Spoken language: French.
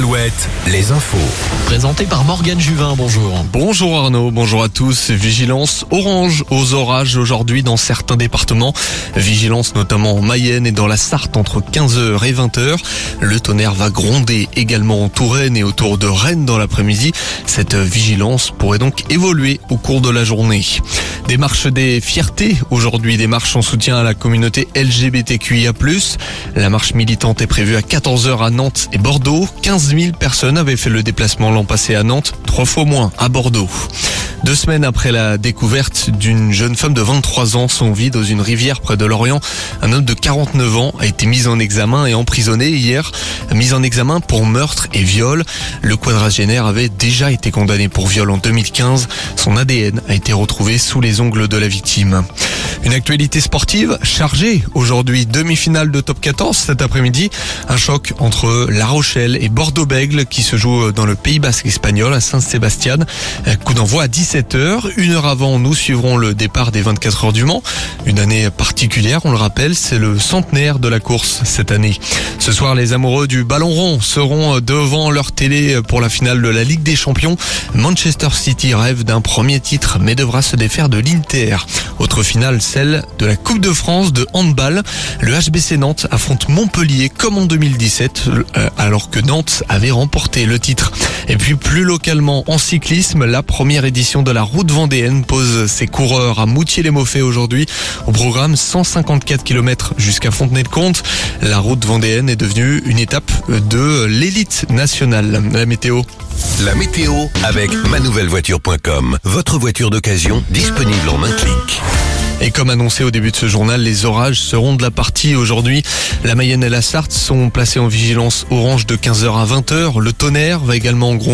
Alouette, les infos. Présenté par Morgane Juvin, bonjour. Bonjour Arnaud, bonjour à tous. Vigilance orange aux orages aujourd'hui dans certains départements. Vigilance notamment en Mayenne et dans la Sarthe entre 15h et 20h. Le tonnerre va gronder également en Touraine et autour de Rennes dans l'après-midi. Cette vigilance pourrait donc évoluer au cours de la journée. Des marches des fiertés aujourd'hui, des marches en soutien à la communauté LGBTQIA+. La marche militante est prévue à 14h à Nantes et Bordeaux. 15 000 personnes avaient fait le déplacement l'an passé à Nantes, trois fois moins à Bordeaux. Deux semaines après la découverte d'une jeune femme de 23 ans sans vie dans une rivière près de Lorient, un homme de 49 ans a été mis en examen et emprisonné hier, mis en examen pour meurtre et viol. Le quadragénaire avait déjà été condamné pour viol en 2015. Son ADN a été retrouvé sous les ongles de la victime. Une actualité sportive chargée aujourd'hui. Demi-finale de top 14 cet après-midi. Un choc entre La Rochelle et Bordeaux-Bègle qui se joue dans le Pays Basque espagnol à Saint-Sébastien. Coup d'envoi à 17h. Une heure avant, nous suivrons le départ des 24 heures du Mans. Une année particulière, on le rappelle, c'est le centenaire de la course cette année. Ce soir, les amoureux du ballon rond seront devant leur télé pour la finale de la Ligue des Champions. Manchester City rêve d'un premier titre mais devra se défaire de l'Inter. Autre finale, celle de la Coupe de France de handball. Le HBC Nantes affronte Montpellier comme en 2017, euh, alors que Nantes avait remporté le titre. Et puis plus localement en cyclisme, la première édition de la Route Vendéenne pose ses coureurs à Moutier-les-Mauffets aujourd'hui. Au programme 154 km jusqu'à Fontenay-le-Comte. La Route Vendéenne est devenue une étape de l'élite nationale. La météo. La météo avec manouvellevoiture.com. Votre voiture d'occasion disponible en un clic. Et comme annoncé au début de ce journal, les orages seront de la partie aujourd'hui. La Mayenne et la Sarthe sont placées en vigilance orange de 15h à 20h. Le tonnerre va également gronder